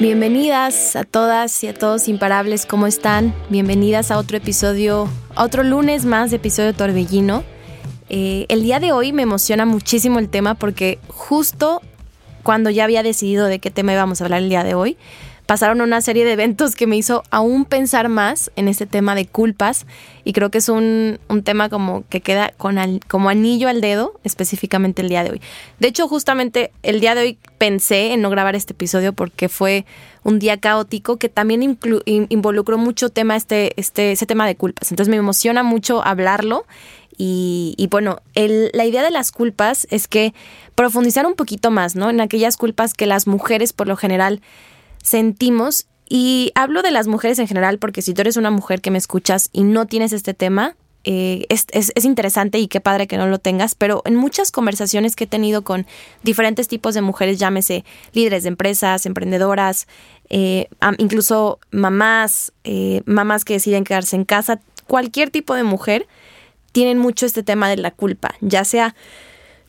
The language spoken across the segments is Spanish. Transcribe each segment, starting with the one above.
Bienvenidas a todas y a todos imparables, ¿cómo están? Bienvenidas a otro episodio, a otro lunes más de episodio Torbellino. Eh, el día de hoy me emociona muchísimo el tema porque justo cuando ya había decidido de qué tema íbamos a hablar el día de hoy, pasaron una serie de eventos que me hizo aún pensar más en este tema de culpas y creo que es un, tema como que queda con como anillo al dedo específicamente el día de hoy. De hecho, justamente el día de hoy pensé en no grabar este episodio porque fue un día caótico que también involucró mucho tema este, este, ese tema de culpas. Entonces me emociona mucho hablarlo y, bueno, la idea de las culpas es que profundizar un poquito más, ¿no? En aquellas culpas que las mujeres por lo general sentimos, y hablo de las mujeres en general porque si tú eres una mujer que me escuchas y no tienes este tema, eh, es, es, interesante y qué padre que no lo tengas, pero en muchas conversaciones que he tenido con diferentes tipos de mujeres, llámese líderes de empresas, emprendedoras, eh, incluso mamás, eh, mamás que deciden quedarse en casa, cualquier tipo de mujer, tienen mucho este tema de la culpa, ya sea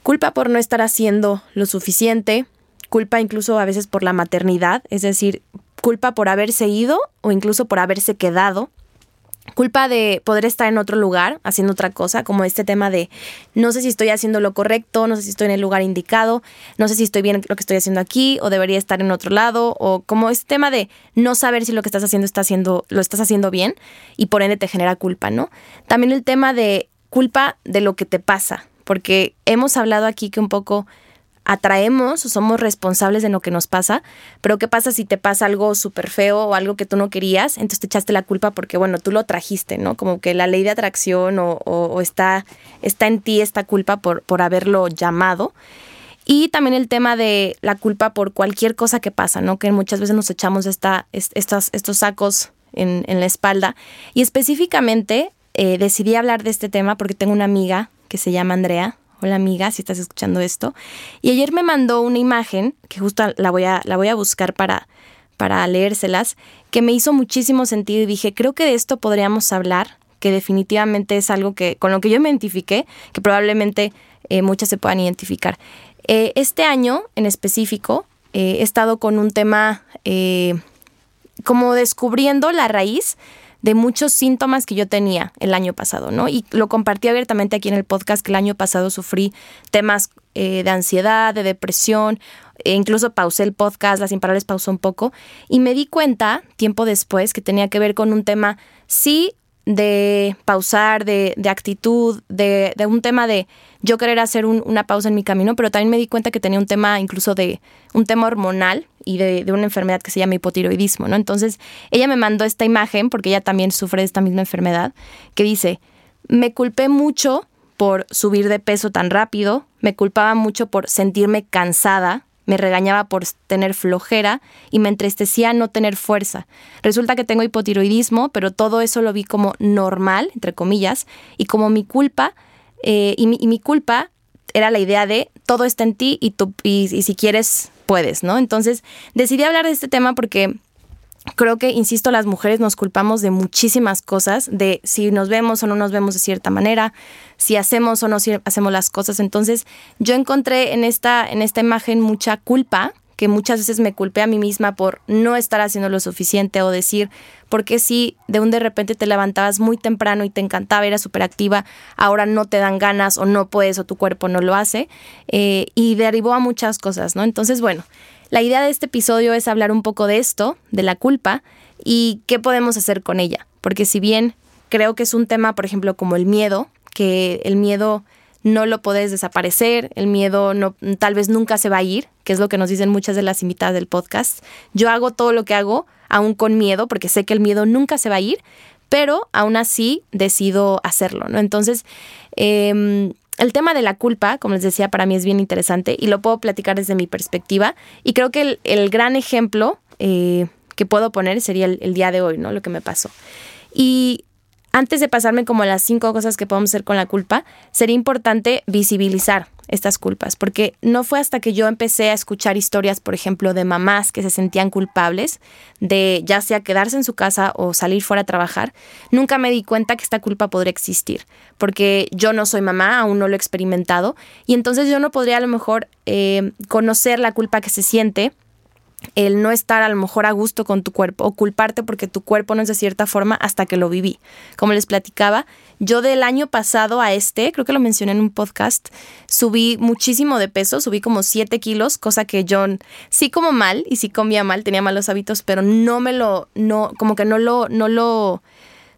culpa por no estar haciendo lo suficiente, culpa incluso a veces por la maternidad, es decir, culpa por haberse ido o incluso por haberse quedado, culpa de poder estar en otro lugar haciendo otra cosa, como este tema de no sé si estoy haciendo lo correcto, no sé si estoy en el lugar indicado, no sé si estoy bien lo que estoy haciendo aquí o debería estar en otro lado o como este tema de no saber si lo que estás haciendo está haciendo lo estás haciendo bien y por ende te genera culpa, ¿no? También el tema de culpa de lo que te pasa, porque hemos hablado aquí que un poco atraemos o somos responsables de lo que nos pasa, pero ¿qué pasa si te pasa algo súper feo o algo que tú no querías? Entonces te echaste la culpa porque, bueno, tú lo trajiste, ¿no? Como que la ley de atracción o, está, está en ti esta culpa por, por haberlo llamado. Y también el tema de la culpa por cualquier cosa que pasa, ¿no? Que muchas veces nos echamos esta, estos, estos sacos en, la espalda. Y específicamente eh, decidí hablar de este tema porque tengo una amiga que se llama Andrea, Hola amiga, si estás escuchando esto. Y ayer me mandó una imagen, que justo la voy a, la voy a buscar para, para leérselas, que me hizo muchísimo sentido y dije, creo que de esto podríamos hablar, que definitivamente es algo que con lo que yo me identifiqué, que probablemente eh, muchas se puedan identificar. Eh, este año en específico eh, he estado con un tema como descubriendo la raíz de muchos síntomas que yo tenía el año pasado, ¿no? Y lo compartí abiertamente aquí en el podcast que el año pasado sufrí temas eh, de ansiedad, de depresión, e incluso pausé el podcast, las imparables pausó un poco, y me di cuenta tiempo después que tenía que ver con un tema, sí, de pausar, de, de actitud, de, de, un tema de yo querer hacer una pausa en mi camino, pero también me di cuenta que tenía un tema incluso de un tema hormonal y de, de, una enfermedad que se llama hipotiroidismo, ¿no? Entonces ella me mandó esta imagen, porque ella también sufre de esta misma enfermedad, que dice, me culpé mucho por subir de peso tan rápido, me culpaba mucho por sentirme cansada, me regañaba por tener flojera y me entristecía no tener fuerza. Resulta que tengo hipotiroidismo, pero todo eso lo vi como normal, entre comillas, y como mi culpa, eh, y, mi, culpa era la idea de todo está en ti y, tú, y si quieres, puedes, ¿no? Entonces decidí hablar de este tema porque creo que, insisto, las mujeres nos culpamos de muchísimas cosas, de si nos vemos o no nos vemos de cierta manera, si hacemos o no hacemos las cosas. Entonces, yo encontré en esta, en esta imagen mucha culpa, que muchas veces me culpé a mí misma por no estar haciendo lo suficiente o decir, porque si de un de repente te levantabas muy temprano y te encantaba, era súper activa, ahora no te dan ganas o no puedes o tu cuerpo no lo hace, eh, y derivó a muchas cosas, ¿no? Entonces, bueno, la idea de este episodio es hablar un poco de esto, de la culpa, y qué podemos hacer con ella. Porque si bien creo que es un tema, por ejemplo, como el miedo, que el miedo no lo puedes desaparecer, el miedo no, tal vez nunca se va a ir, que es lo que nos dicen muchas de las invitadas del podcast. Yo hago todo lo que hago, aún con miedo, porque sé que el miedo nunca se va a ir, pero aún así decido hacerlo, ¿no? Entonces, eh, el tema de la culpa, como les decía, para mí es bien interesante y lo puedo platicar desde mi perspectiva. Y creo que el, gran ejemplo eh, que puedo poner sería el, el, día de hoy, ¿no? Lo que me pasó. Y antes de pasarme como las cinco cosas que podemos hacer con la culpa, sería importante visibilizar estas culpas, porque no fue hasta que yo empecé a escuchar historias, por ejemplo, de mamás que se sentían culpables de ya sea quedarse en su casa o salir fuera a trabajar, nunca me di cuenta que esta culpa podría existir, porque yo no soy mamá, aún no lo he experimentado, y entonces yo no podría a lo mejor eh, conocer la culpa que se siente el no estar a lo mejor a gusto con tu cuerpo o culparte porque tu cuerpo no es de cierta forma hasta que lo viví. Como les platicaba, yo del año pasado a este, creo que lo mencioné en un podcast, subí muchísimo de peso, subí como 7 kilos, cosa que yo sí como mal y sí comía mal, tenía malos hábitos, pero no me lo, no, como que no lo, no lo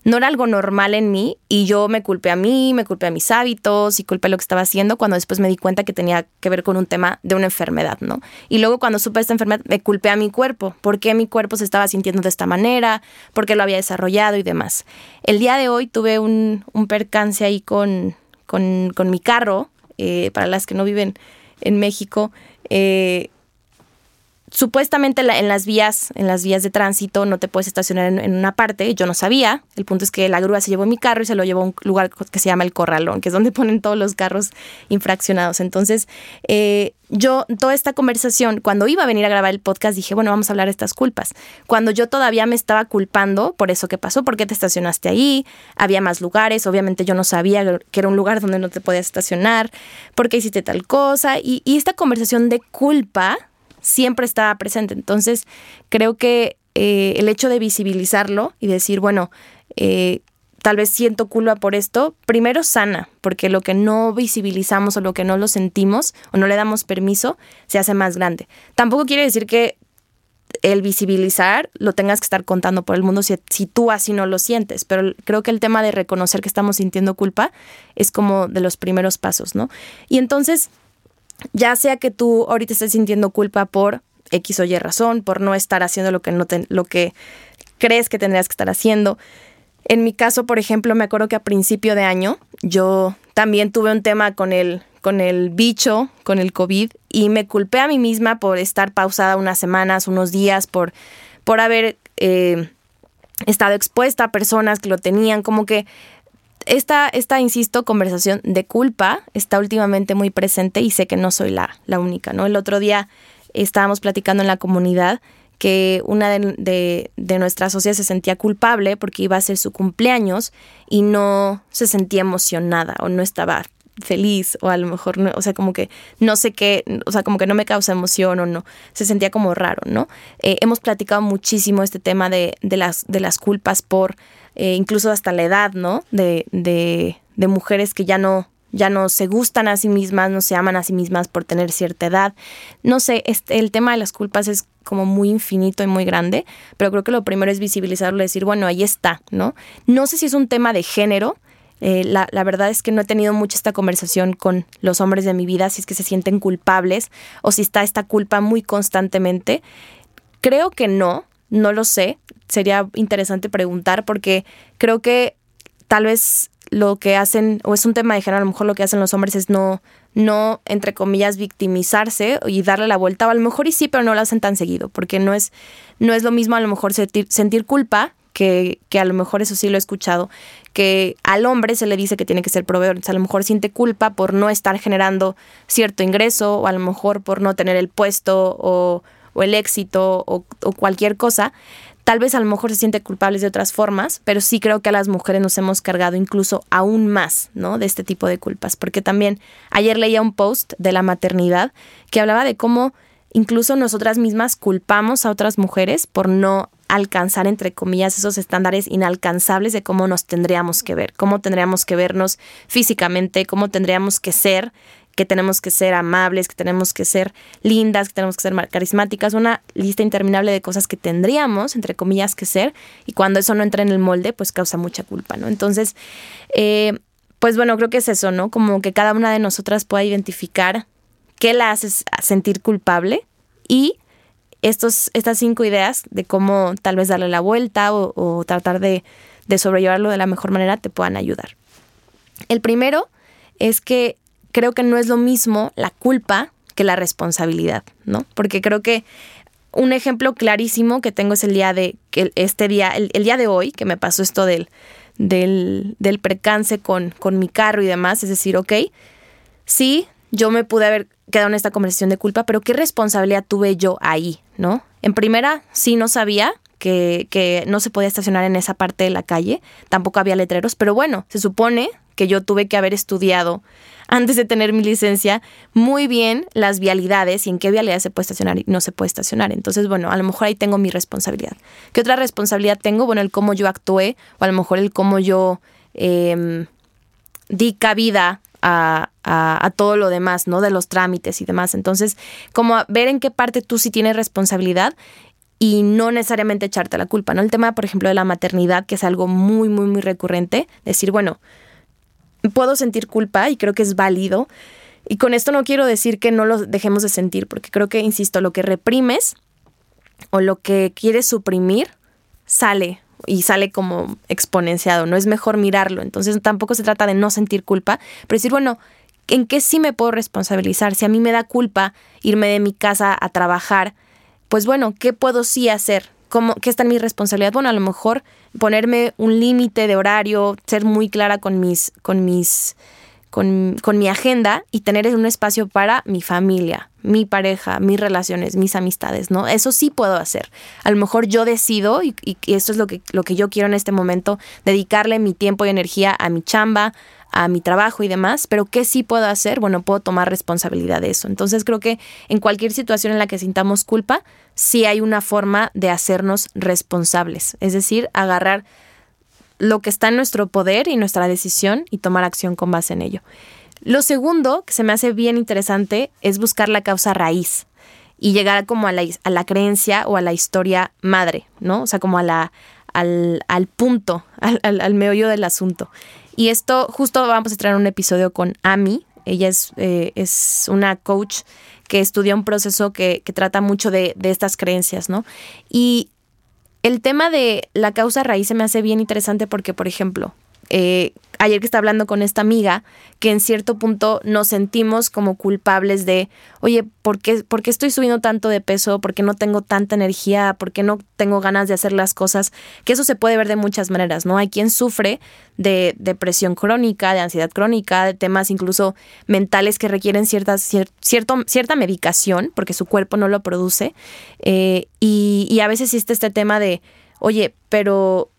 no era algo normal en mí y yo me culpé a mí, me culpé a mis hábitos y culpé lo que estaba haciendo cuando después me di cuenta que tenía que ver con un tema de una enfermedad, ¿no? Y luego cuando supe esta enfermedad me culpé a mi cuerpo, por qué mi cuerpo se estaba sintiendo de esta manera, por qué lo había desarrollado y demás. El día de hoy tuve un, percance ahí con, con, mi carro, eh, para las que no viven en México. Eh, supuestamente en las vías, en las vías de tránsito no te puedes estacionar en, una parte. Yo no sabía. El punto es que la grúa se llevó mi carro y se lo llevó a un lugar que se llama el Corralón, que es donde ponen todos los carros infraccionados. Entonces, eh, yo, toda esta conversación, cuando iba a venir a grabar el podcast, dije, bueno, vamos a hablar de estas culpas. Cuando yo todavía me estaba culpando por eso que pasó, por qué te estacionaste ahí, había más lugares, obviamente yo no sabía que era un lugar donde no te podías estacionar, por qué hiciste tal cosa. y esta conversación de culpa siempre estaba presente. Entonces, creo que eh, el hecho de visibilizarlo y decir, bueno, eh, tal vez siento culpa por esto, primero sana, porque lo que no visibilizamos o lo que no lo sentimos o no le damos permiso, se hace más grande. Tampoco quiere decir que el visibilizar lo tengas que estar contando por el mundo si, si, tú así no lo sientes, pero creo que el tema de reconocer que estamos sintiendo culpa es como de los primeros pasos, ¿no? Y entonces ya sea que tú ahorita estés sintiendo culpa por X o Y razón, por no estar haciendo lo que, no lo que crees que tendrías que estar haciendo. En mi caso, por ejemplo, me acuerdo que a principio de año yo también tuve un tema con el, con el bicho, con el COVID, y me culpé a mí misma por estar pausada unas semanas, unos días, por, por haber eh, estado expuesta a personas que lo tenían, como que esta, esta, insisto, conversación de culpa está últimamente muy presente y sé que no soy la, la única, ¿no? El otro día estábamos platicando en la comunidad que una de, de, nuestras socias se sentía culpable porque iba a ser su cumpleaños y no se sentía emocionada o no estaba feliz o a lo mejor, no, o sea, como que no sé qué, o sea, como que no me causa emoción o no, se sentía como raro, ¿no? Eh, hemos platicado muchísimo este tema de, de, las, de las culpas por eh, incluso hasta la edad, ¿no? De, de, de mujeres que ya no, ya no se gustan a sí mismas, no se aman a sí mismas por tener cierta edad. No sé, este, el tema de las culpas es como muy infinito y muy grande, pero creo que lo primero es visibilizarlo y decir, bueno, ahí está, ¿no? No sé si es un tema de género. Eh, la, verdad es que no he tenido mucho esta conversación con los hombres de mi vida, si es que se sienten culpables o si está esta culpa muy constantemente. Creo que no, no lo sé sería interesante preguntar porque creo que tal vez lo que hacen, o es un tema de género, a lo mejor lo que hacen los hombres es no, no, entre comillas, victimizarse y darle la vuelta, o a lo mejor y sí, pero no lo hacen tan seguido, porque no es, no es lo mismo a lo mejor sentir, sentir culpa, que, que, a lo mejor eso sí lo he escuchado, que al hombre se le dice que tiene que ser proveedor, a lo mejor siente culpa por no estar generando cierto ingreso, o a lo mejor por no tener el puesto o, el éxito o, o cualquier cosa, Tal vez a lo mejor se siente culpables de otras formas, pero sí creo que a las mujeres nos hemos cargado incluso aún más, ¿no? De este tipo de culpas. Porque también ayer leía un post de la maternidad que hablaba de cómo incluso nosotras mismas culpamos a otras mujeres por no alcanzar, entre comillas, esos estándares inalcanzables de cómo nos tendríamos que ver, cómo tendríamos que vernos físicamente, cómo tendríamos que ser que tenemos que ser amables, que tenemos que ser lindas, que tenemos que ser carismáticas, una lista interminable de cosas que tendríamos, entre comillas, que ser, y cuando eso no entra en el molde, pues causa mucha culpa, ¿no? Entonces, eh, pues bueno, creo que es eso, ¿no? Como que cada una de nosotras pueda identificar qué la hace sentir culpable y estos, estas cinco ideas de cómo tal vez darle la vuelta o, o tratar de, de sobrellevarlo de la mejor manera te puedan ayudar. El primero es que creo que no es lo mismo la culpa que la responsabilidad, ¿no? Porque creo que un ejemplo clarísimo que tengo es el día de, este día, el, día de hoy, que me pasó esto del, del, del percance con, con mi carro y demás, es decir, ok, sí, yo me pude haber quedado en esta conversación de culpa, pero ¿qué responsabilidad tuve yo ahí, no? En primera, sí no sabía que, no se podía estacionar en esa parte de la calle, tampoco había letreros, pero bueno, se supone que yo tuve que haber estudiado antes de tener mi licencia muy bien las vialidades y en qué vialidad se puede estacionar y no se puede estacionar. Entonces, bueno, a lo mejor ahí tengo mi responsabilidad. ¿Qué otra responsabilidad tengo? Bueno, el cómo yo actué o a lo mejor el cómo yo em, di cabida a, todo lo demás, ¿no? De los trámites y demás. Entonces, como ver en qué parte tú sí tienes responsabilidad y no necesariamente echarte la culpa, ¿no? El tema, por ejemplo, de la maternidad, que es algo muy, muy, muy recurrente, decir, bueno, puedo sentir culpa y creo que es válido. Y con esto no quiero decir que no lo dejemos de sentir, porque creo que, insisto, lo que reprimes o lo que quieres suprimir sale y sale como exponenciado, no es mejor mirarlo. Entonces tampoco se trata de no sentir culpa, pero decir, bueno, ¿en qué sí me puedo responsabilizar? Si a mí me da culpa irme de mi casa a trabajar, pues bueno, ¿qué puedo sí hacer? ¿Cómo, ¿Qué está en mi responsabilidad? Bueno, a lo mejor ponerme un límite de horario, ser muy clara con mis, con mis, con, con, mi agenda y tener un espacio para mi familia, mi pareja, mis relaciones, mis amistades, ¿no? Eso sí puedo hacer. A lo mejor yo decido, y, y esto es lo que, lo que yo quiero en este momento, dedicarle mi tiempo y energía a mi chamba, a mi trabajo y demás, pero ¿qué sí puedo hacer? Bueno, puedo tomar responsabilidad de eso. Entonces creo que en cualquier situación en la que sintamos culpa, sí hay una forma de hacernos responsables, es decir, agarrar lo que está en nuestro poder y nuestra decisión y tomar acción con base en ello. Lo segundo que se me hace bien interesante es buscar la causa raíz y llegar como a la, a la creencia o a la historia madre, ¿no? O sea, como a la, al, al punto, al, al, al meollo del asunto. Y esto justo vamos a traer un episodio con Ami. Ella es, eh, es una coach que estudia un proceso que, que trata mucho de, de, estas creencias, ¿no? Y el tema de la causa raíz se me hace bien interesante porque, por ejemplo, eh, ayer que estaba hablando con esta amiga, que en cierto punto nos sentimos como culpables de, oye, ¿por qué, ¿por qué, estoy subiendo tanto de peso? ¿Por qué no tengo tanta energía? ¿Por qué no tengo ganas de hacer las cosas? Que eso se puede ver de muchas maneras, ¿no? Hay quien sufre de depresión crónica, de ansiedad crónica, de temas incluso mentales que requieren ciertas, cierto, cierta medicación, porque su cuerpo no lo produce. Eh, y, y a veces existe este tema de, oye, pero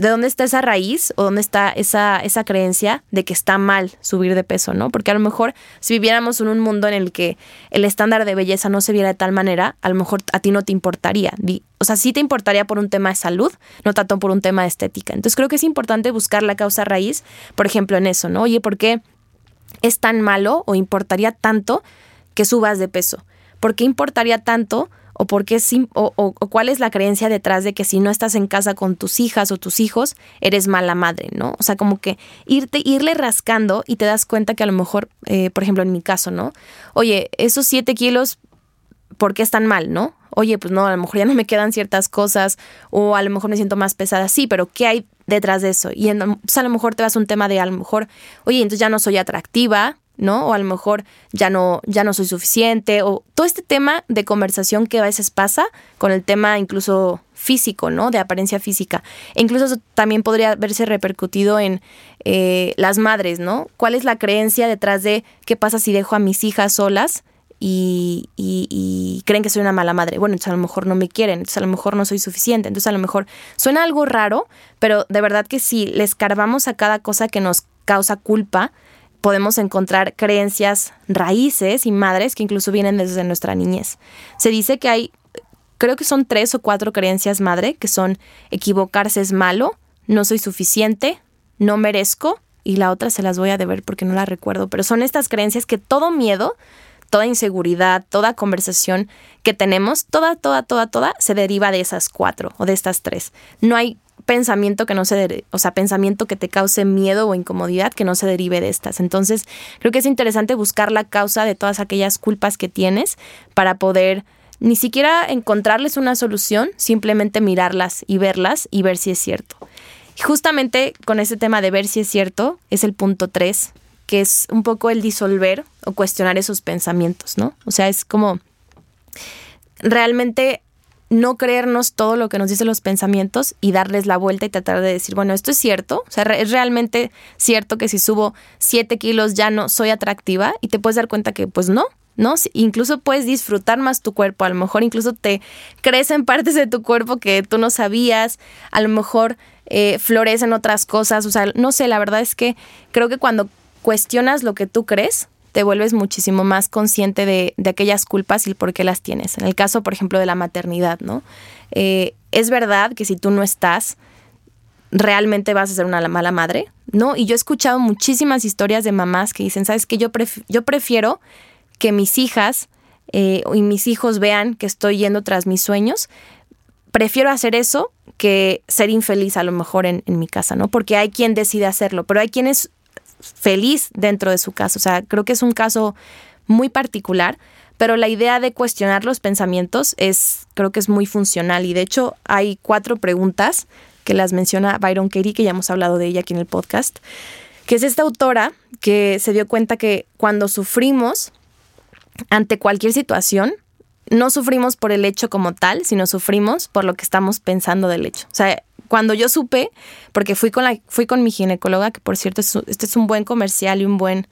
¿De dónde está esa raíz o dónde está esa, esa creencia de que está mal subir de peso, ¿no? Porque a lo mejor si viviéramos en un mundo en el que el estándar de belleza no se viera de tal manera, a lo mejor a ti no te importaría. O sea, sí te importaría por un tema de salud, no tanto por un tema de estética. Entonces creo que es importante buscar la causa raíz, por ejemplo, en eso, ¿no? Oye, ¿por qué es tan malo o importaría tanto que subas de peso? ¿Por qué importaría tanto o, porque o, o, o, cuál es la creencia detrás de que si no estás en casa con tus hijas o tus hijos, eres mala madre, ¿no? O sea, como que irte, irle rascando y te das cuenta que a lo mejor, eh, por ejemplo, en mi caso, ¿no? Oye, esos siete kilos, ¿por qué están mal, no? Oye, pues no, a lo mejor ya no me quedan ciertas cosas o a lo mejor me siento más pesada, sí, pero ¿qué hay detrás de eso? Y en, pues a lo mejor te vas a un tema de a lo mejor, oye, entonces ya no soy atractiva, ¿no? O a lo mejor ya no, ya no soy suficiente, o todo este tema de conversación que a veces pasa con el tema incluso físico, ¿no? De apariencia física. E incluso eso también podría verse repercutido en eh, las madres, ¿no? ¿Cuál es la creencia detrás de qué pasa si dejo a mis hijas solas? Y, y, creen que soy una mala madre. Bueno, entonces a lo mejor no me quieren, entonces a lo mejor no soy suficiente, entonces a lo mejor suena algo raro, pero de verdad que si le escarbamos a cada cosa que nos causa culpa, podemos encontrar creencias raíces y madres que incluso vienen desde nuestra niñez. Se dice que hay, creo que son tres o cuatro creencias madre, que son equivocarse es malo, no soy suficiente, no merezco, y la otra se las voy a deber porque no la recuerdo, pero son estas creencias que todo miedo, toda inseguridad, toda conversación que tenemos, toda, toda, toda, toda, se deriva de esas cuatro o de estas tres. No hay pensamiento que no se, o sea, pensamiento que te cause miedo o incomodidad que no se derive de estas. Entonces, creo que es interesante buscar la causa de todas aquellas culpas que tienes para poder ni siquiera encontrarles una solución, simplemente mirarlas y verlas y ver si es cierto. Justamente con ese tema de ver si es cierto, es el punto 3, que es un poco el disolver o cuestionar esos pensamientos, ¿no? O sea, es como realmente no creernos todo lo que nos dicen los pensamientos y darles la vuelta y tratar de decir, bueno, esto es cierto, o sea, es realmente cierto que si subo 7 kilos ya no soy atractiva y te puedes dar cuenta que pues no, ¿no? Incluso puedes disfrutar más tu cuerpo, a lo mejor incluso te crecen partes de tu cuerpo que tú no sabías, a lo mejor eh, florecen otras cosas, o sea, no sé, la verdad es que creo que cuando cuestionas lo que tú crees, te vuelves muchísimo más consciente de, aquellas culpas y por qué las tienes. En el caso, por ejemplo, de la maternidad, ¿no? Eh, es verdad que si tú no estás, realmente vas a ser una mala madre, ¿no? Y yo he escuchado muchísimas historias de mamás que dicen, ¿sabes qué? Yo, yo prefiero que mis hijas eh, y mis hijos vean que estoy yendo tras mis sueños. Prefiero hacer eso que ser infeliz a lo mejor en, en mi casa, ¿no? Porque hay quien decide hacerlo, pero hay quien es feliz dentro de su casa. O sea, creo que es un caso muy particular, pero la idea de cuestionar los pensamientos es, creo que es muy funcional y de hecho hay cuatro preguntas que las menciona Byron Katie, que ya hemos hablado de ella aquí en el podcast, que es esta autora que se dio cuenta que cuando sufrimos ante cualquier situación, no sufrimos por el hecho como tal, sino sufrimos por lo que estamos pensando del hecho. O sea, cuando yo supe, porque fui con, la, fui con mi ginecóloga, que por cierto, este es un buen comercial y un buen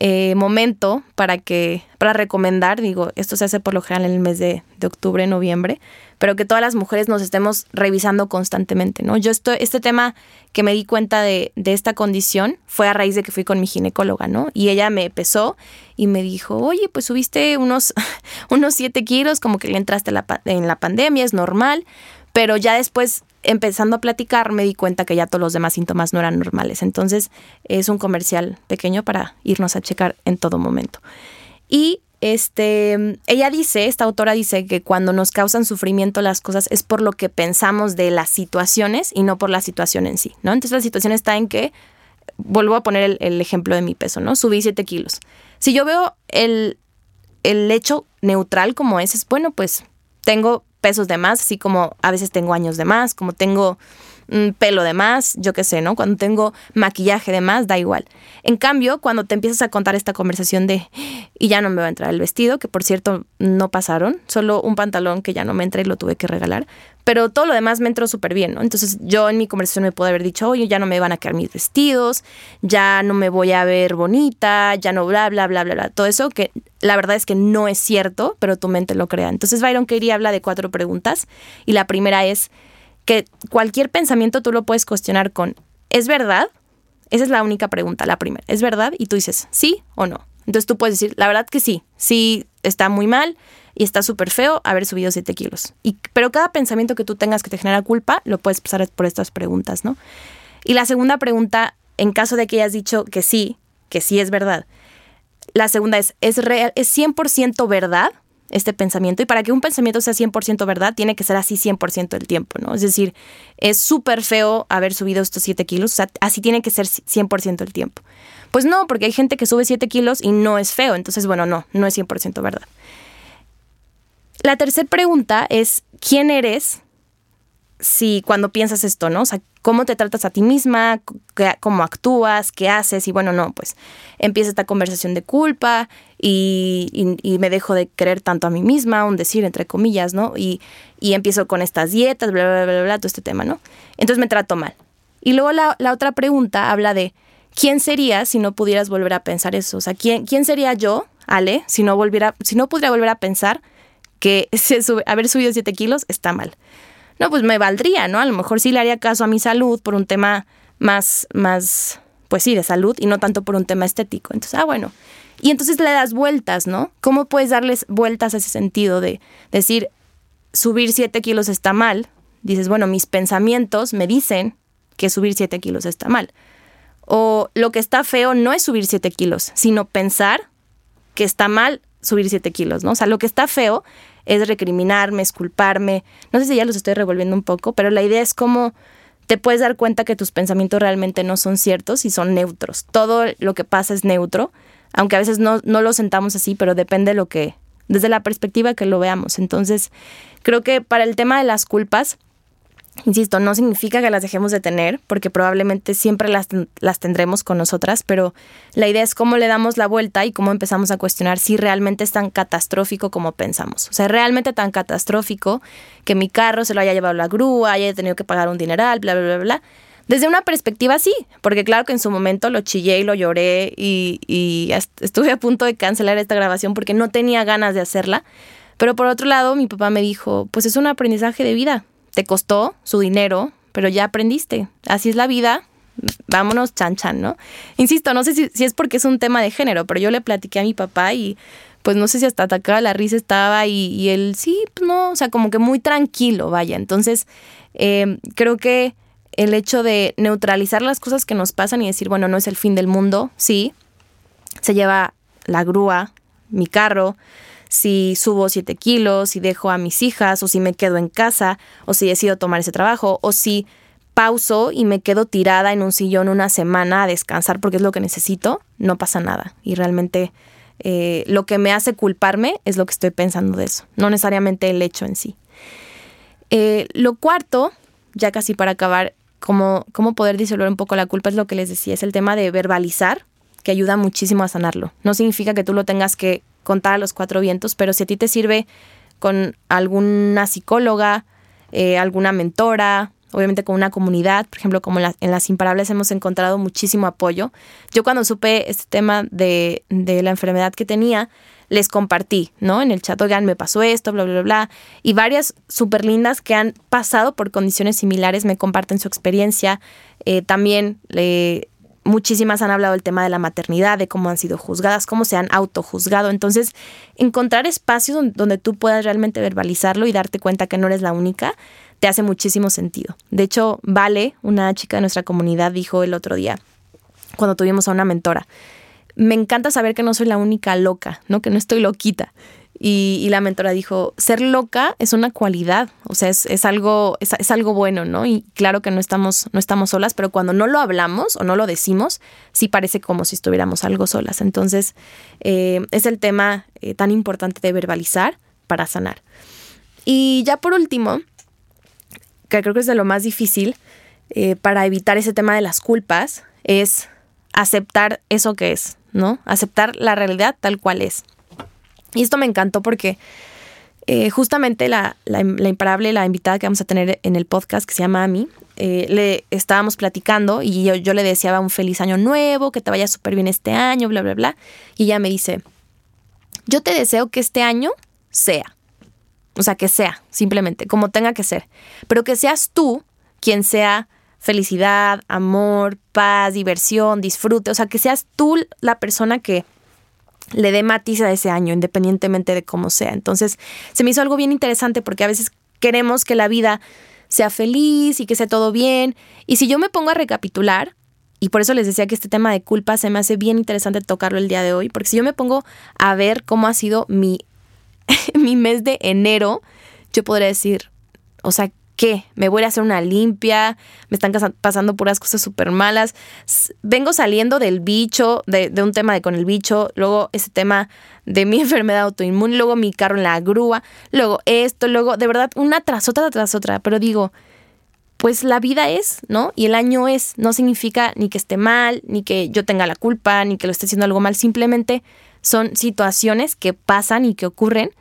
eh, momento para que para recomendar, digo, esto se hace por lo general en el mes de, de, octubre, noviembre, pero que todas las mujeres nos estemos revisando constantemente, ¿no? Yo estoy, este tema que me di cuenta de, de, esta condición fue a raíz de que fui con mi ginecóloga, ¿no? Y ella me pesó y me dijo, oye, pues subiste unos, unos 7 kilos, como que le entraste en la pandemia, es normal, pero ya después empezando a platicar me di cuenta que ya todos los demás síntomas no eran normales. Entonces es un comercial pequeño para irnos a checar en todo momento. Y este, ella dice, esta autora dice que cuando nos causan sufrimiento las cosas es por lo que pensamos de las situaciones y no por la situación en sí, ¿no? Entonces la situación está en que, vuelvo a poner el, ejemplo de mi peso, ¿no? Subí 7 kilos. Si yo veo el, el hecho neutral como ese, es bueno, pues tengo pesos de más, así como a veces tengo años de más, como tengo pelo de más, yo qué sé, ¿no? Cuando tengo maquillaje de más, da igual. En cambio, cuando te empiezas a contar esta conversación de, y ya no me va a entrar el vestido, que por cierto no pasaron, solo un pantalón que ya no me entra y lo tuve que regalar, pero todo lo demás me entró súper bien, ¿no? Entonces yo en mi conversación me puedo haber dicho, oye, ya no me van a quedar mis vestidos, ya no me voy a ver bonita, ya no bla, bla, bla, bla, bla. Todo eso que la verdad es que no es cierto, pero tu mente lo crea. Entonces Byron Katie habla de cuatro preguntas y la primera es, que cualquier pensamiento tú lo puedes cuestionar con, ¿es verdad? Esa es la única pregunta, la primera. ¿Es verdad? Y tú dices, ¿sí o no? Entonces tú puedes decir, la verdad que sí, sí está muy mal y está súper feo haber subido 7 kilos. Y, pero cada pensamiento que tú tengas que te genera culpa, lo puedes pasar por estas preguntas, ¿no? Y la segunda pregunta, en caso de que hayas dicho que sí, que sí es verdad, la segunda es, ¿es, real, ¿es 100% verdad? Este pensamiento. Y para que un pensamiento sea 100% verdad, tiene que ser así 100% del tiempo, ¿no? Es decir, es súper feo haber subido estos 7 kilos, o sea, así tiene que ser 100% del tiempo. Pues no, porque hay gente que sube 7 kilos y no es feo, entonces, bueno, no, no es 100% verdad. La tercera pregunta es, ¿quién eres si cuando piensas esto, ¿no? O sea, cómo te tratas a ti misma, cómo actúas, qué haces, y bueno, no, pues empieza esta conversación de culpa y, me dejo de querer tanto a mí misma, un decir, entre comillas, ¿no? Y, empiezo con estas dietas, bla, bla, bla, bla, todo este tema, ¿no? Entonces me trato mal. Y luego la, otra pregunta habla de, ¿quién sería si no pudieras volver a pensar eso? O sea, ¿quién, quién sería yo, Ale, si no, volviera, si no pudiera volver a pensar que haber subido 7 kilos está mal? No, pues me valdría, ¿no? A lo mejor sí le haría caso a mi salud por un tema más, más, pues sí, de salud y no tanto por un tema estético. Entonces, ah, bueno. Y entonces le das vueltas, ¿no? ¿Cómo puedes darles vueltas a ese sentido de decir, subir 7 kilos está mal? Dices, bueno, mis pensamientos me dicen que subir 7 kilos está mal. O lo que está feo no es subir 7 kilos, sino pensar que está mal subir 7 kilos, ¿no? O sea, lo que está feo es recriminarme, es culparme. No sé si ya los estoy revolviendo un poco, pero la idea es cómo te puedes dar cuenta que tus pensamientos realmente no son ciertos y son neutros. Todo lo que pasa es neutro, aunque a veces no, no lo sentamos así, pero depende de lo que, desde la perspectiva que lo veamos. Entonces, creo que para el tema de las culpas, Insisto, no significa que las dejemos de tener, porque probablemente siempre las, las, tendremos con nosotras, pero la idea es cómo le damos la vuelta y cómo empezamos a cuestionar si realmente es tan catastrófico como pensamos. O sea, realmente tan catastrófico que mi carro se lo haya llevado la grúa, haya tenido que pagar un dineral, bla, bla, bla, bla. Desde una perspectiva sí, porque claro que en su momento lo chillé y lo lloré y, y estuve a punto de cancelar esta grabación porque no tenía ganas de hacerla. Pero por otro lado, mi papá me dijo, pues es un aprendizaje de vida. Te costó su dinero, pero ya aprendiste. Así es la vida. Vámonos, chan chan, ¿no? Insisto, no sé si, es porque es un tema de género, pero yo le platiqué a mi papá y pues no sé si hasta atacaba la risa estaba y, y él sí, pues no, o sea, como que muy tranquilo, vaya. Entonces, eh, creo que el hecho de neutralizar las cosas que nos pasan y decir, bueno, no es el fin del mundo, sí, se lleva la grúa, mi carro, si subo 7 kilos, si dejo a mis hijas, o si me quedo en casa, o si decido tomar ese trabajo, o si pauso y me quedo tirada en un sillón una semana a descansar porque es lo que necesito, no pasa nada. Y realmente eh, lo que me hace culparme es lo que estoy pensando de eso, no necesariamente el hecho en sí. Eh, lo cuarto, ya casi para acabar, cómo, cómo poder disolver un poco la culpa es lo que les decía, es el tema de verbalizar, que ayuda muchísimo a sanarlo. No significa que tú lo tengas que contar a los cuatro vientos, pero si a ti te sirve con alguna psicóloga, eh, alguna mentora, obviamente con una comunidad, por ejemplo, como en, Las Imparables hemos encontrado muchísimo apoyo. Yo cuando supe este tema de, de la enfermedad que tenía, les compartí, ¿no? En el chat, oigan, me pasó esto, bla, bla, bla, Y varias súper lindas que han pasado por condiciones similares me comparten su experiencia. Eh, también muchísimas han hablado del tema de la maternidad, de cómo han sido juzgadas, cómo se han autojuzgado. Entonces, encontrar espacios donde, tú puedas realmente verbalizarlo y darte cuenta que no eres la única, te hace muchísimo sentido. De hecho, Vale, una chica de nuestra comunidad, dijo el otro día, cuando tuvimos a una mentora, me encanta saber que no soy la única loca, ¿no? Que no estoy loquita. Y, la mentora dijo, ser loca es una cualidad, o sea, es, algo, es, algo bueno, ¿no? Y claro que no estamos, no estamos solas, pero cuando no lo hablamos o no lo decimos, sí parece como si estuviéramos algo solas. Entonces, eh, es el tema eh, tan importante de verbalizar para sanar. Y ya por último, que creo que es de lo más difícil eh, para evitar ese tema de las culpas, es aceptar eso que es, ¿no? Aceptar la realidad tal cual es. Y esto me encantó porque eh, justamente la, la, imparable, la invitada que vamos a tener en el podcast que se llama Ami, eh, le estábamos platicando y yo, yo le deseaba un feliz año nuevo, que te vaya súper bien este año, bla, bla, bla. Y ella me dice, yo te deseo que este año sea. O sea, que sea, simplemente, como tenga que ser. Pero que seas tú quien sea felicidad, amor, paz, diversión, disfrute, o sea, que seas tú la persona que le dé matiz a ese año, independientemente de cómo sea. Entonces, se me hizo algo bien interesante porque a veces queremos que la vida sea feliz y que sea todo bien. Y si yo me pongo a recapitular, y por eso les decía que este tema de culpa se me hace bien interesante tocarlo el día de hoy, porque si yo me pongo a ver cómo ha sido mi, mi mes de enero, yo podría decir, o sea, ¿qué? ¿Me voy a hacer una limpia? ¿Me están pasando puras cosas súper malas? Vengo saliendo del bicho, de, un tema de con el bicho, luego ese tema de mi enfermedad autoinmune, luego mi carro en la grúa, luego esto, luego, de verdad, una tras otra tras otra. Pero digo, pues la vida es, ¿no? Y el año es, no significa ni que esté mal, ni que yo tenga la culpa, ni que lo esté haciendo algo mal, simplemente son situaciones que pasan y que ocurren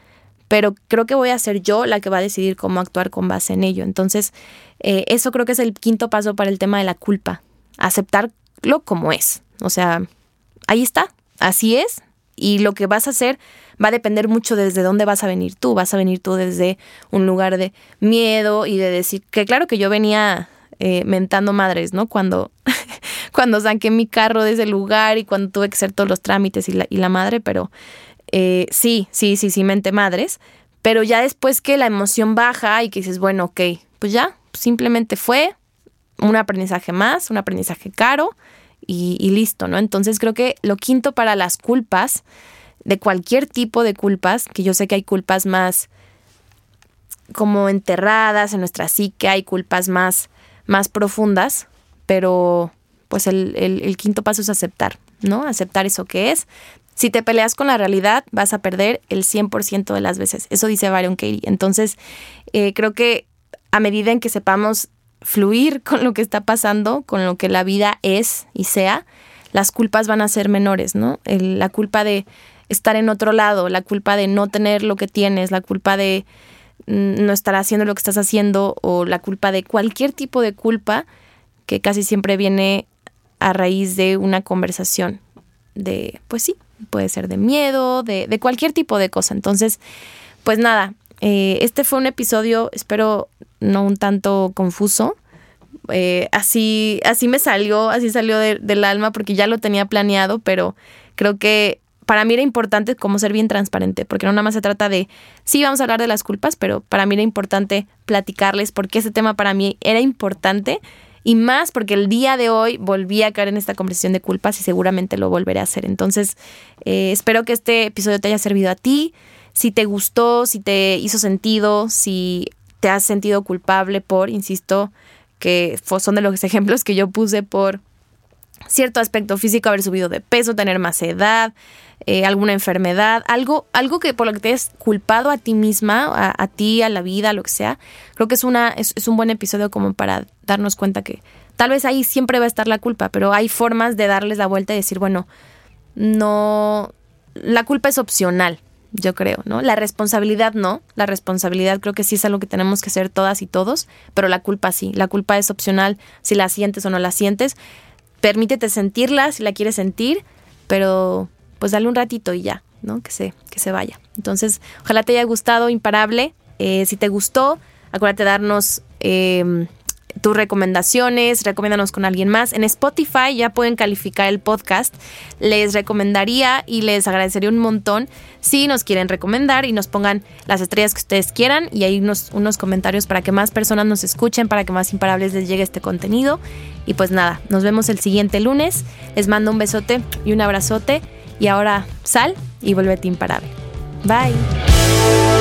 pero creo que voy a ser yo la que va a decidir cómo actuar con base en ello. Entonces, eh, eso creo que es el quinto paso para el tema de la culpa, aceptarlo como es. O sea, ahí está, así es, y lo que vas a hacer va a depender mucho desde dónde vas a venir tú. Vas a venir tú desde un lugar de miedo y de decir que claro que yo venía eh, mentando madres, ¿no? Cuando, cuando mi carro de ese lugar y cuando tuve que hacer todos los trámites y la, y la madre, pero eh, sí, sí, sí, sí, mente madres, pero ya después que la emoción baja y que dices, bueno, ok, pues ya, simplemente fue un aprendizaje más, un aprendizaje caro y, listo, ¿no? Entonces creo que lo quinto para las culpas, de cualquier tipo de culpas, que yo sé que hay culpas más como enterradas en nuestra psique, hay culpas más, más profundas, pero pues el, el, el, quinto paso es aceptar, ¿no? Aceptar eso que es, si te peleas con la realidad, vas a perder el 100% de las veces. Eso dice Byron Katie. Entonces, eh, creo que a medida en que sepamos fluir con lo que está pasando, con lo que la vida es y sea, las culpas van a ser menores, ¿no? la culpa de estar en otro lado, la culpa de no tener lo que tienes, la culpa de mm, no estar haciendo lo que estás haciendo o la culpa de cualquier tipo de culpa que casi siempre viene a raíz de una conversación de, pues sí, puede ser de miedo, de, de cualquier tipo de cosa. Entonces, pues nada, eh, este fue un episodio, espero no un tanto confuso. Eh, así, así me salió, así salió del alma porque ya lo tenía planeado, pero creo que para mí era importante como ser bien transparente, porque no nada más se trata de, sí, vamos a hablar de las culpas, pero para mí era importante platicarles porque ese tema para mí era importante y más porque el día de hoy volví a caer en esta conversación de culpas y seguramente lo volveré a hacer. Entonces, eh, espero que este episodio te haya servido a ti. Si te gustó, si te hizo sentido, si te has sentido culpable por, insisto, que son de los ejemplos que yo puse por cierto aspecto físico, haber subido de peso, tener más edad, eh, alguna enfermedad, algo, algo que por lo que te hayas culpado a ti misma, a, ti, a la vida, a lo que sea, creo que es, una, es, es un buen episodio como para darnos cuenta que tal vez ahí siempre va a estar la culpa, pero hay formas de darles la vuelta y decir, bueno, no, la culpa es opcional, yo creo, ¿no? La responsabilidad no, la responsabilidad creo que sí es algo que tenemos que hacer todas y todos, pero la culpa sí, la culpa es opcional si la sientes o no la sientes. Permítete sentirla si la quieres sentir, pero pues dale un ratito y ya, ¿no? Que se, que se vaya. Entonces, ojalá te haya gustado, imparable. Eh, si te gustó, acuérdate de darnos eh, tus recomendaciones, recomiéndanos con alguien más. En Spotify ya pueden calificar el podcast. Les recomendaría y les agradecería un montón si nos quieren recomendar y nos pongan las estrellas que ustedes quieran y hay unos, unos comentarios para que más personas nos escuchen, para que más imparables les llegue este contenido. Y pues nada, nos vemos el siguiente lunes. Les mando un besote y un abrazote. Y ahora sal y vuélvete imparable. Bye.